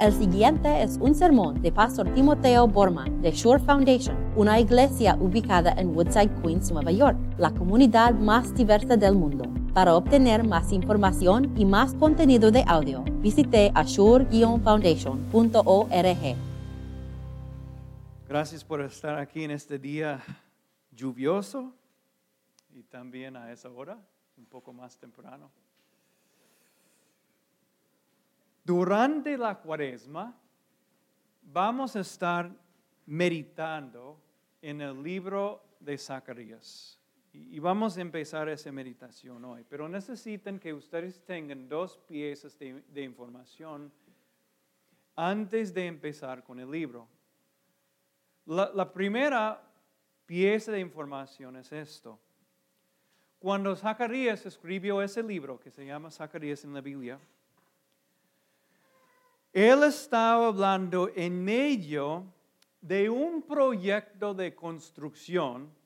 El siguiente es un sermón de Pastor Timoteo Borman de Shore Foundation, una iglesia ubicada en Woodside, Queens, Nueva York, la comunidad más diversa del mundo. Para obtener más información y más contenido de audio, visite ashore-foundation.org. Gracias por estar aquí en este día lluvioso y también a esa hora, un poco más temprano. Durante la cuaresma vamos a estar meditando en el libro de Zacarías. Y vamos a empezar esa meditación hoy. Pero necesitan que ustedes tengan dos piezas de, información antes de empezar con el libro. La, primera pieza de información es esto. Cuando Zacarías escribió ese libro que se llama Zacarías en la Biblia, él estaba hablando en medio de un proyecto de construcción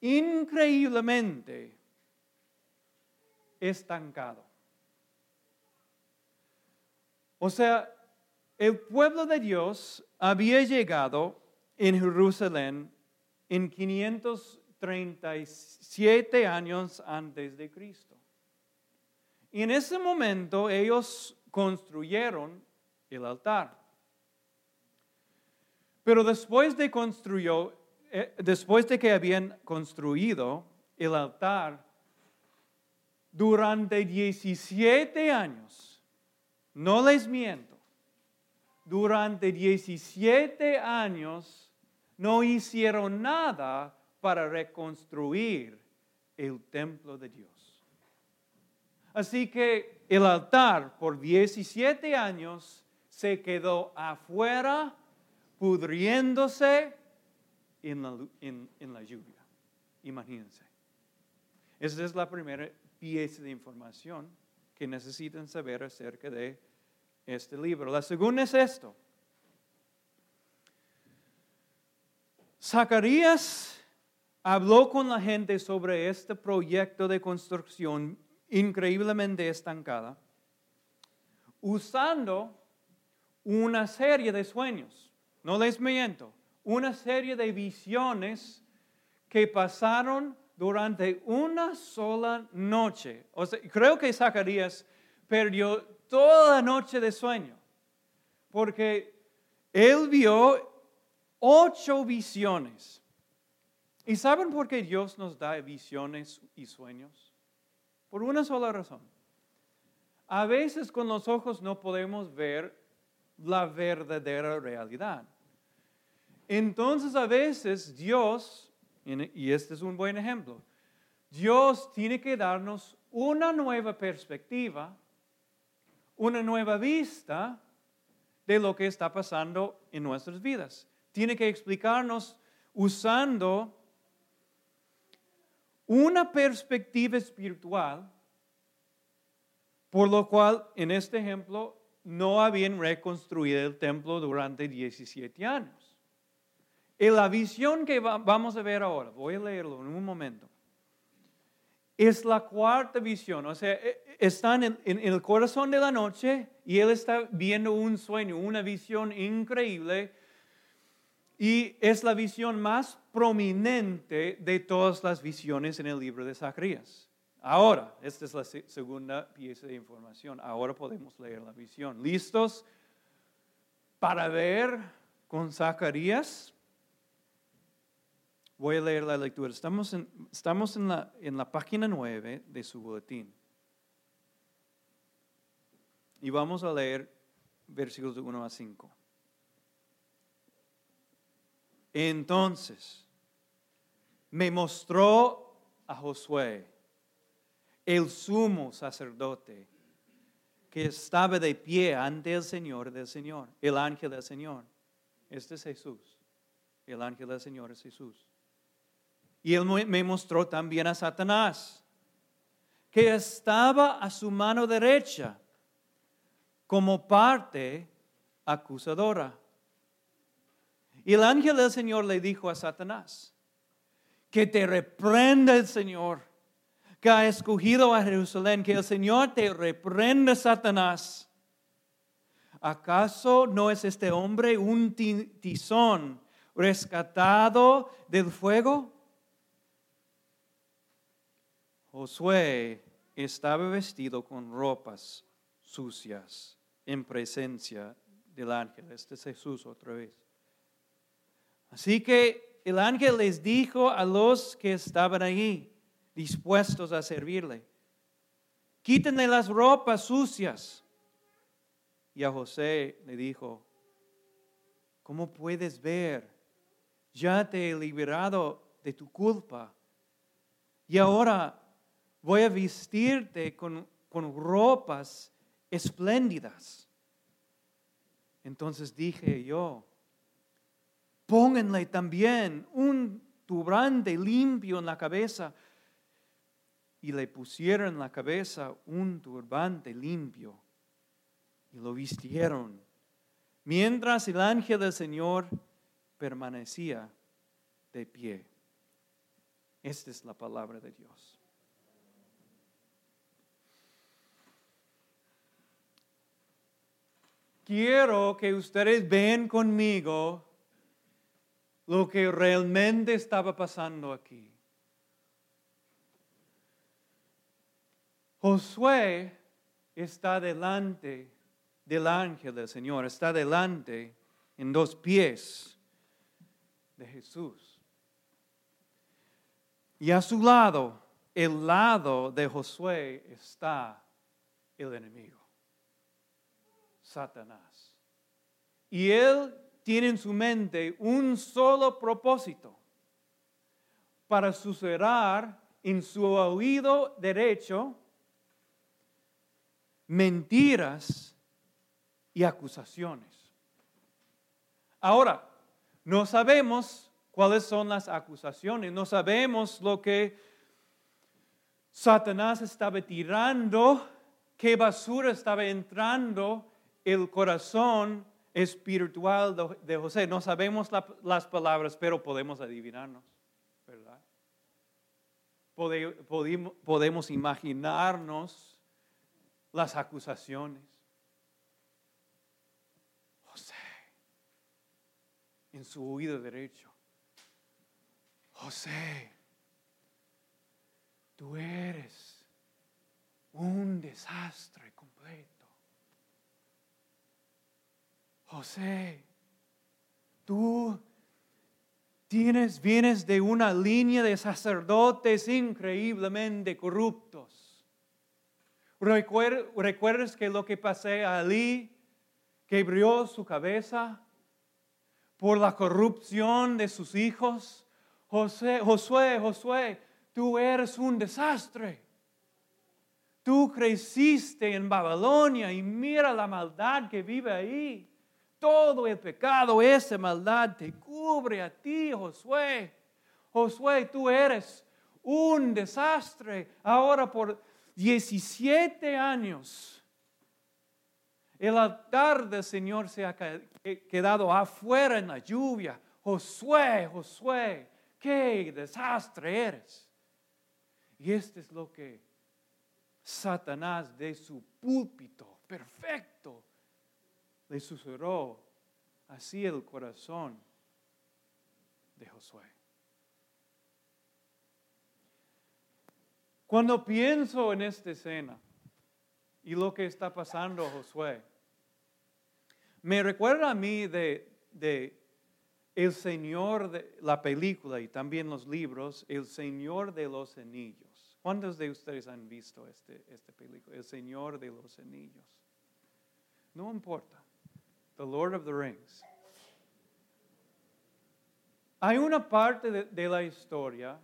increíblemente estancado. O sea, el pueblo de Dios había llegado en Jerusalén en 537 años antes de Cristo. Y en ese momento ellos construyeron el altar. Pero después de construyó, eh, después de que habían construido el altar, durante 17 años, no les miento, durante 17 años no hicieron nada para reconstruir el templo de Dios. Así que el altar por 17 años se quedó afuera, pudriéndose en la, lluvia. Imagínense. Esa es la primera pieza de información que necesitan saber acerca de este libro. La segunda es esto. Zacarías habló con la gente sobre este proyecto de construcción increíblemente estancada, usando una serie de sueños, no les miento, una serie de visiones que pasaron durante una sola noche. O creo que Zacarías perdió toda la noche de sueño, porque él vio ocho visiones. ¿Y saben por qué Dios nos da visiones y sueños? Por una sola razón. A veces con los ojos no podemos ver la verdadera realidad. Entonces a veces Dios, y este es un buen ejemplo, Dios tiene que darnos una nueva perspectiva, una nueva vista de lo que está pasando en nuestras vidas. Tiene que explicarnos usando una perspectiva espiritual, por lo cual en este ejemplo no habían reconstruido el templo durante 17 años. Y la visión que vamos a ver ahora, voy a leerlo en un momento, es la cuarta visión. O sea, e, e, están en, en el corazón de la noche y él está viendo un sueño, una visión increíble y es la visión más prominente de todas las visiones en el libro de Zacarías. Ahora, esta es la segunda pieza de información. Ahora podemos leer la visión. ¿Listos para ver con Zacarías? Voy a leer la lectura. Estamos en, estamos en, la, en la página 9 de su boletín. Y vamos a leer versículos de 1 a 5. Entonces me mostró a Josué, el sumo sacerdote, que estaba de pie ante el Señor del Señor, el ángel del Señor. Este es Jesús. El ángel del Señor es Jesús. Y él me mostró también a Satanás, que estaba a su mano derecha como parte acusadora. Y el ángel del Señor le dijo a Satanás, que te reprenda el Señor, que ha escogido a Jerusalén, que el Señor te reprenda, Satanás. ¿Acaso no es este hombre un tizón rescatado del fuego? Josué estaba vestido con ropas sucias en presencia del ángel. Este es Jesús otra vez. Así que el ángel les dijo a los que estaban allí, dispuestos a servirle, quítenle las ropas sucias. Y a José le dijo, ¿cómo puedes ver? Ya te he liberado de tu culpa. Y ahora voy a vestirte con, con ropas espléndidas. Entonces dije yo, pónganle también un turbante limpio en la cabeza. Y le pusieron en la cabeza un turbante limpio y lo vistieron, mientras el ángel del Señor permanecía de pie. Esta es la palabra de Dios. Quiero que ustedes vean conmigo lo que realmente estaba pasando aquí. Josué está delante del ángel del Señor, está delante en dos pies de Jesús. Y a su lado, el lado de Josué, está el enemigo, Satanás. Y él tiene en su mente un solo propósito para susurrar en su oído derecho mentiras y acusaciones. Ahora, no sabemos cuáles son las acusaciones, no sabemos lo que Satanás estaba tirando, qué basura estaba entrando el corazón espiritual de José. No sabemos las palabras, pero podemos adivinarnos, ¿verdad? podemos imaginarnos las acusaciones. en su oído derecho. José, tú eres un desastre José, tú tienes, vienes de una línea de sacerdotes increíblemente corruptos. ¿Recuerdas que lo que pasé a Ali quebró su cabeza? por la corrupción de sus hijos. José, Josué, Josué, tú eres un desastre. Tú creciste en Babilonia y mira la maldad que vive ahí. Todo el pecado, esa maldad te cubre a ti, Josué. Josué, tú eres un desastre. Ahora por 17 años el altar del Señor se ha quedado afuera en la lluvia. Josué, Josué, qué desastre eres. Y este es lo que Satanás de su púlpito perfecto le susurró así el corazón de Josué. Cuando pienso en esta escena, y lo que está pasando Josué. Me recuerda a mí de, el Señor de la película y también los libros, El Señor de los Anillos. ¿Cuántos de ustedes han visto este, esta película? El Señor de los Anillos. No importa. The Lord of the Rings. Hay una parte de la historia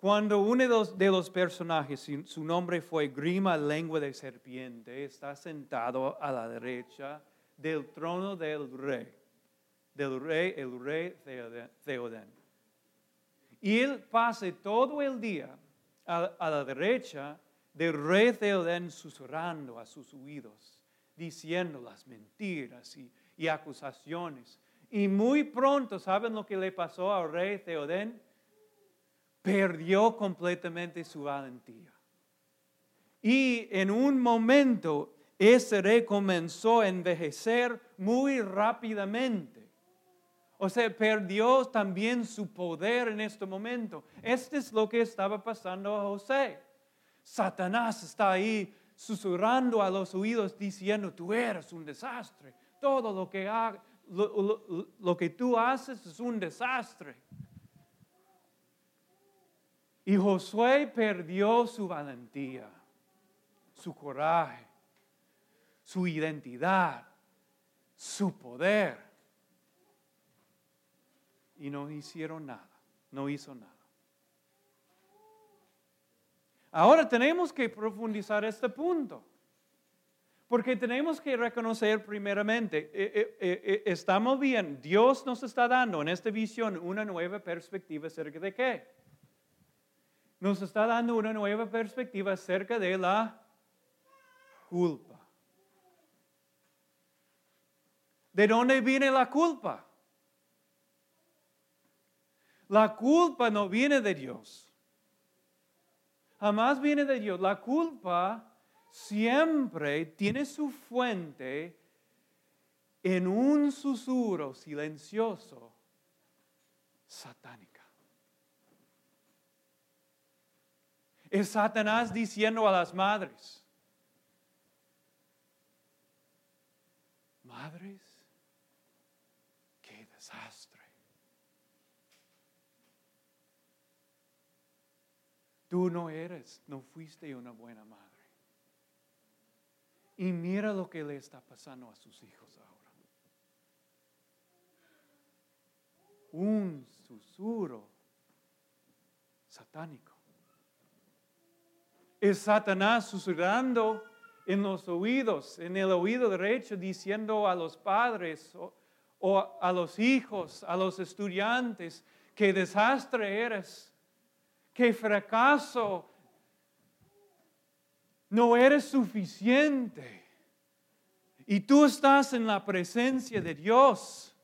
cuando uno de los, personajes, su nombre fue Grima Lengua de Serpiente, está sentado a la derecha del trono del rey, del rey, el rey Theoden. Y él pasa todo el día a, la derecha del rey Theoden susurrando a sus oídos, diciendo las mentiras y, acusaciones. Y muy pronto, ¿saben lo que le pasó al rey Theoden? perdió completamente su valentía. Y en un momento ese rey comenzó a envejecer muy rápidamente. O sea, perdió también su poder en este momento. Este es lo que estaba pasando a José. Satanás está ahí susurrando a los oídos diciendo, tú eres un desastre. Todo lo que, lo que tú haces es un desastre. Y Josué perdió su valentía, su coraje, su identidad, su poder. Y no hicieron nada, no hizo nada. Ahora tenemos que profundizar este punto. Porque tenemos que reconocer primeramente, eh, eh, eh, estamos bien, Dios nos está dando en esta visión una nueva perspectiva acerca de qué? nos está dando una nueva perspectiva acerca de la culpa. ¿De dónde viene la culpa? La culpa no viene de Dios. Jamás viene de Dios. La culpa siempre tiene su fuente en un susurro silencioso satánico. Es Satanás diciendo a las madres, madres, qué desastre. Tú no eres, no fuiste una buena madre. Y mira lo que le está pasando a sus hijos ahora. Un susurro satánico es Satanás susurrando en los oídos, en el oído derecho, diciendo a los padres o, a los hijos, a los estudiantes, qué desastre eres, qué fracaso, no eres suficiente. Y tú estás en la presencia de Dios.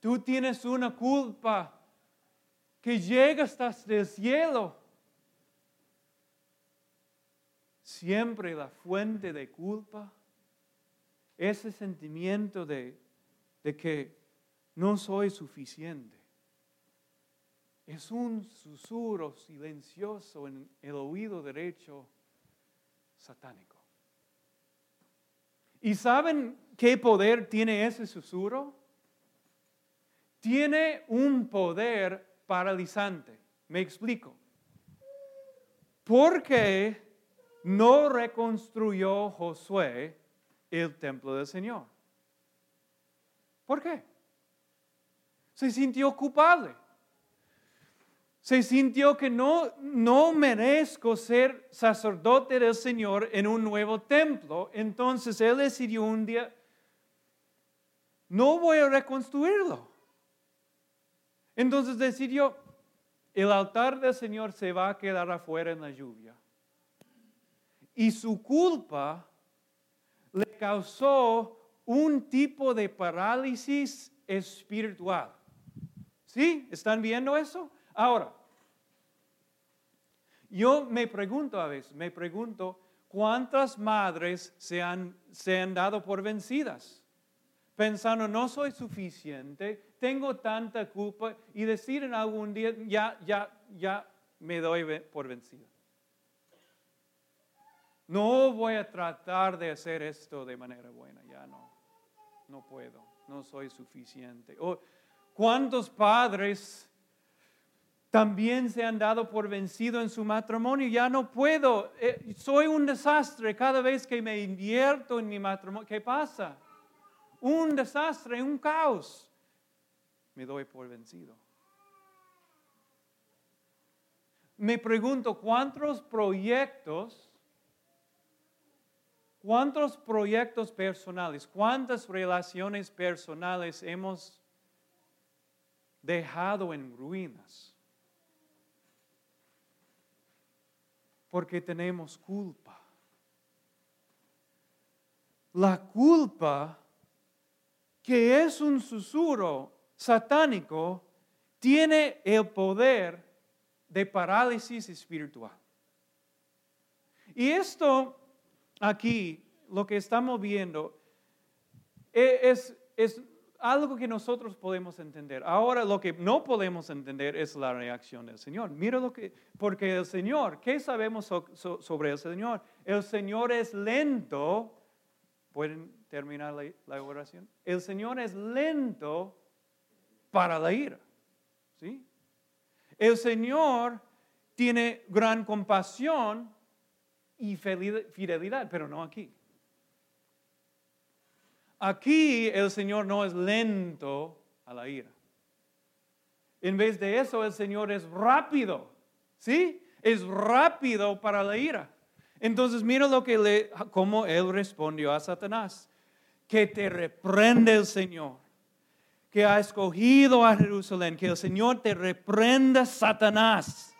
Tú tienes una culpa que llega hasta el cielo. siempre la fuente de culpa, ese sentimiento de, que no soy suficiente. Es un susurro silencioso en el oído derecho satánico. ¿Y saben qué poder tiene ese susurro? Tiene un poder paralizante. Me explico. Porque no reconstruyó Josué el templo del Señor. ¿Por qué? Se sintió culpable. Se sintió que no, no merezco ser sacerdote del Señor en un nuevo templo. Entonces él decidió un día, no voy a reconstruirlo. Entonces decidió, el altar del Señor se va a quedar afuera en la lluvia y su culpa le causó un tipo de parálisis espiritual. ¿Sí? ¿Están viendo eso? Ahora, yo me pregunto a veces, me pregunto, ¿cuántas madres se han, se han dado por vencidas? Pensando, no soy suficiente, tengo tanta culpa y decir en algún día, ya, ya, ya me doy por vencida. No voy a tratar de hacer esto de manera buena, ya no. No puedo, no soy suficiente. ¿Cuántos padres también se han dado por vencido en su matrimonio? Ya no puedo, eh, soy un desastre cada vez que me invierto en mi matrimonio. ¿Qué pasa? Un desastre, un caos. Me doy por vencido. Me pregunto, ¿cuántos proyectos ¿Cuántos proyectos personales, cuántas relaciones personales hemos dejado en ruinas? Porque tenemos culpa. La culpa, que es un susurro satánico, tiene el poder de parálisis espiritual. Y esto aquí lo que estamos viendo e, es, es algo que nosotros podemos entender. Ahora lo que no podemos entender es la reacción del Señor. Mira lo que, porque el Señor, ¿qué sabemos sobre el Señor? El Señor es lento. ¿Pueden terminar la, la, oración? El Señor es lento para la ira. ¿Sí? El Señor tiene gran compasión y fidelidad, pero no aquí. Aquí el Señor no es lento a la ira. En vez de eso, el Señor es rápido. ¿Sí? Es rápido para la ira. Entonces, mira lo que le, cómo él respondió a Satanás. Que te reprende el Señor, que ha escogido a Jerusalén, que el Señor te reprenda, Satanás.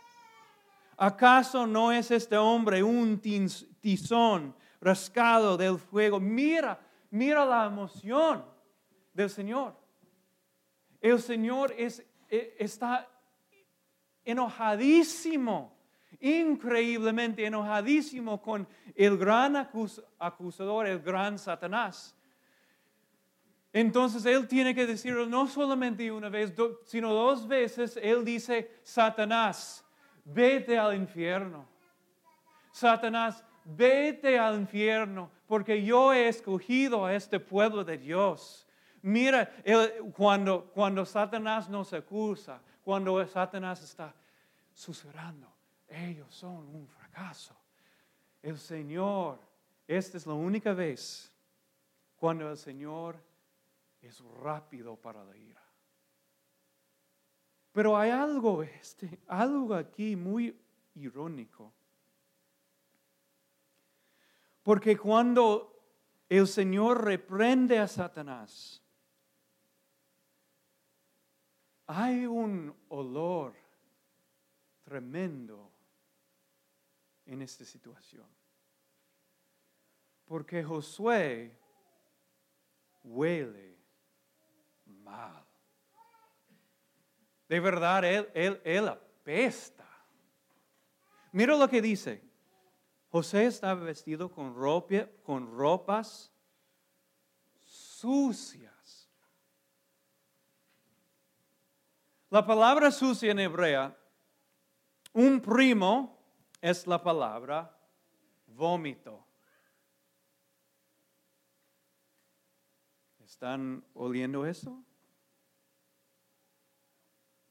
¿Acaso no es este hombre un tizón rascado del fuego? Mira, mira la emoción del Señor. El Señor es, e, está enojadísimo, increíblemente enojadísimo con el gran acusador, el gran Satanás. Entonces él tiene que decirlo no solamente una vez, sino dos veces. Él dice, Satanás, vete al infierno. Satanás, vete al infierno, porque yo he escogido a este pueblo de Dios. Mira, cuando, cuando Satanás nos acusa, cuando Satanás está susurrando, ellos son un fracaso. El Señor, esta es la única vez cuando el Señor es rápido para la ira. Pero hay algo, este, algo aquí muy irónico. Porque cuando el Señor reprende a Satanás, hay un olor tremendo en esta situación. Porque Josué huele mal. De verdad, él, él, él apesta. Mira lo que dice. José estaba vestido con, ropa, con ropas sucias. La palabra sucia en hebrea, un primo es la palabra vómito. ¿Están oliendo eso?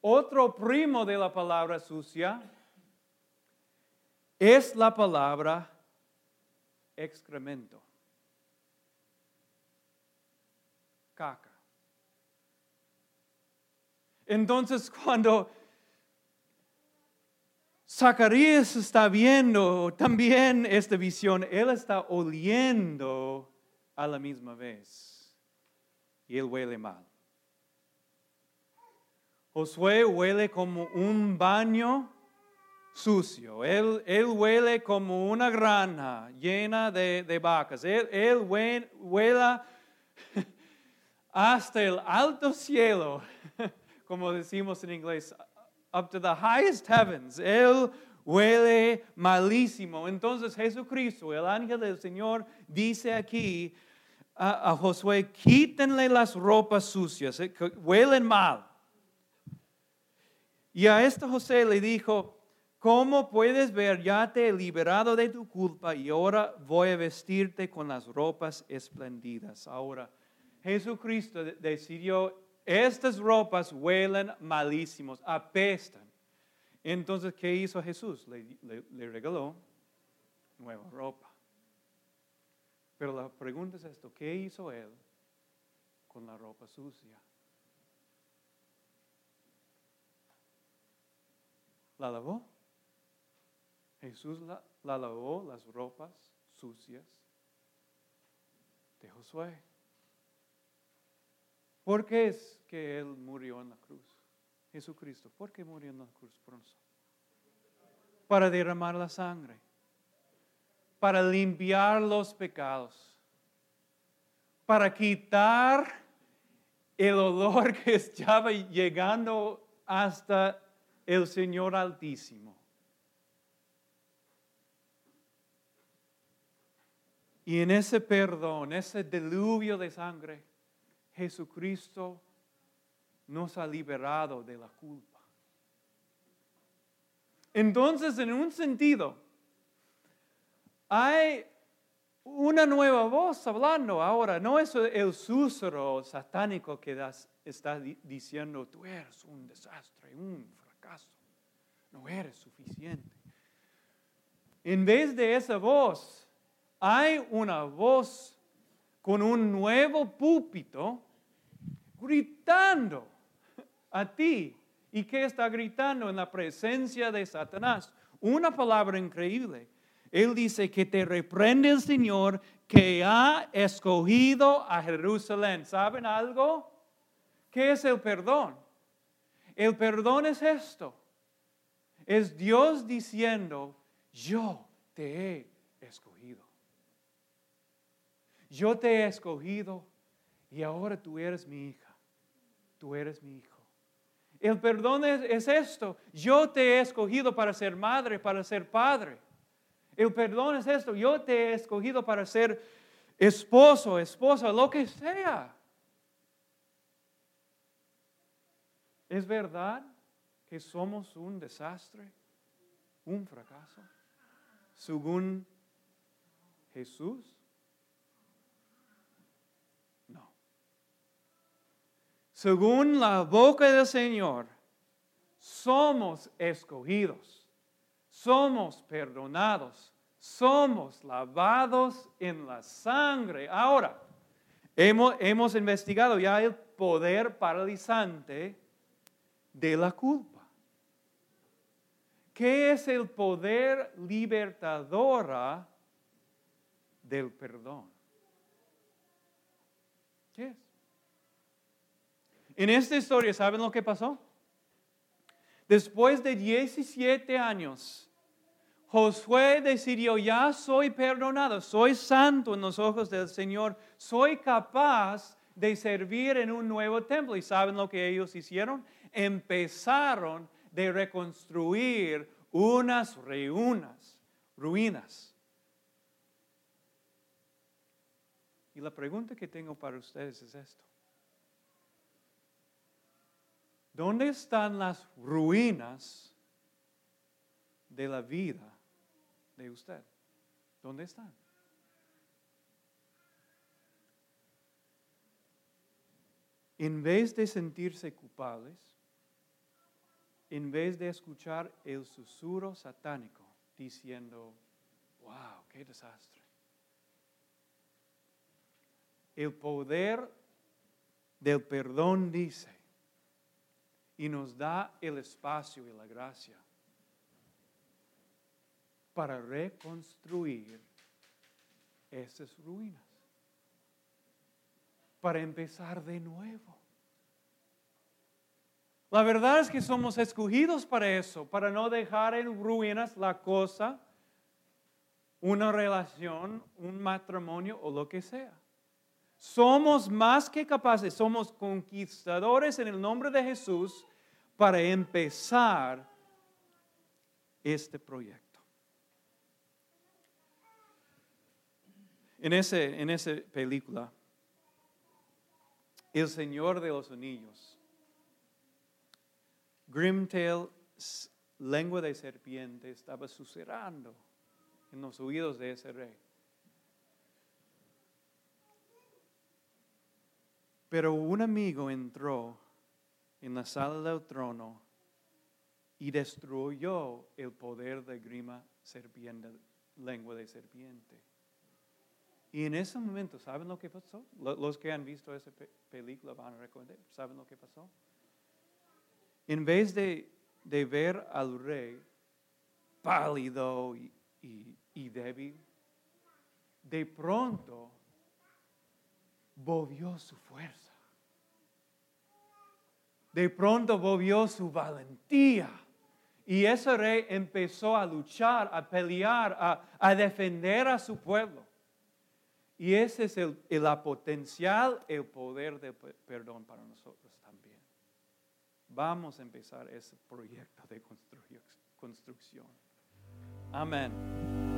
Otro primo de la palabra sucia es la palabra excremento. Caca. Entonces cuando Zacarías está viendo también esta visión, él está oliendo a la misma vez. Y él huele mal. Josué huele como un baño sucio. Él, él huele como una granja llena de, vacas. Él, él huela hasta el alto cielo, como decimos en inglés, up to the highest heavens. Él huele malísimo. Entonces Jesucristo, el ángel del Señor, dice aquí a, a Josué, quítenle las ropas sucias, eh, huelen mal. Y a esto José le dijo, ¿cómo puedes ver? Ya te he liberado de tu culpa y ahora voy a vestirte con las ropas espléndidas. Ahora, Jesucristo decidió, estas ropas huelen malísimos, apestan. Entonces, ¿qué hizo Jesús? Le, le regaló nueva ropa. Pero la pregunta es esto, ¿qué hizo él con la ropa sucia? la lavó. Jesús la, lavó las ropas sucias de Josué. ¿Por qué es que Él murió en la cruz? Jesucristo, ¿por qué murió en la cruz por? Para derramar la sangre, para limpiar los pecados, para quitar el olor que estaba llegando hasta el Señor Altísimo. Y en ese perdón, ese diluvio de sangre, Jesucristo nos ha liberado de la culpa. Entonces, en un sentido, hay una nueva voz hablando ahora. No es el susurro satánico que está diciendo, tú eres un desastre, un fracaso, no eres suficiente. En vez de esa voz, hay una voz con un nuevo púlpito gritando a ti. ¿Y qué está gritando en la presencia de Satanás? Una palabra increíble. Él dice que te reprende el Señor que ha escogido a Jerusalén. ¿Saben algo? ¿Qué es el perdón? El perdón es esto. Es Dios diciendo, yo te he escogido. Yo te he escogido y ahora tú eres mi hija. Tú eres mi hijo. El perdón es, esto. Yo te he escogido para ser madre, para ser padre. El perdón es esto. Yo te he escogido para ser esposo, esposa, lo que sea. ¿Es verdad que somos un desastre, un fracaso? Según Jesús. Según la boca del Señor, somos escogidos, somos perdonados, somos lavados en la sangre. Ahora, hemos, investigado ya el poder paralizante de la culpa. ¿Qué es el poder libertadora del perdón? ¿Qué es? En esta historia, ¿saben lo que pasó? Después de 17 años, Josué decidió, ya soy perdonado, soy santo en los ojos del Señor, soy capaz de servir en un nuevo templo. ¿Y saben lo que ellos hicieron? Empezaron de reconstruir unas ruinas, ruinas. Y la pregunta que tengo para ustedes es esto. ¿Dónde están las ruinas de la vida de usted? ¿Dónde están? En vez de sentirse culpables, en vez de escuchar el susurro satánico diciendo, wow, qué desastre. El poder del perdón dice, y nos da el espacio y la gracia para reconstruir esas ruinas, para empezar de nuevo. La verdad es que somos escogidos para eso, para no dejar en ruinas la cosa, una relación, un matrimonio o lo que sea. Somos más que capaces, somos conquistadores en el nombre de Jesús para empezar este proyecto. En, ese, en esa película, El Señor de los Anillos, Grimtail, lengua de serpiente, estaba susurrando en los oídos de ese rey. Pero un amigo entró en la sala del trono y destruyó el poder de grima serpiente, lengua de serpiente. Y en ese momento, ¿saben lo que pasó? Los que han visto esa película van a recordar, ¿saben lo que pasó? En vez de, ver al rey pálido y débil, de pronto volvió su fuerza. De pronto volvió su valentía. Y ese rey empezó a luchar, a pelear, a, defender a su pueblo. Y ese es el, potencial, el poder de perdón para nosotros también. Vamos a empezar ese proyecto de construcción. Amén.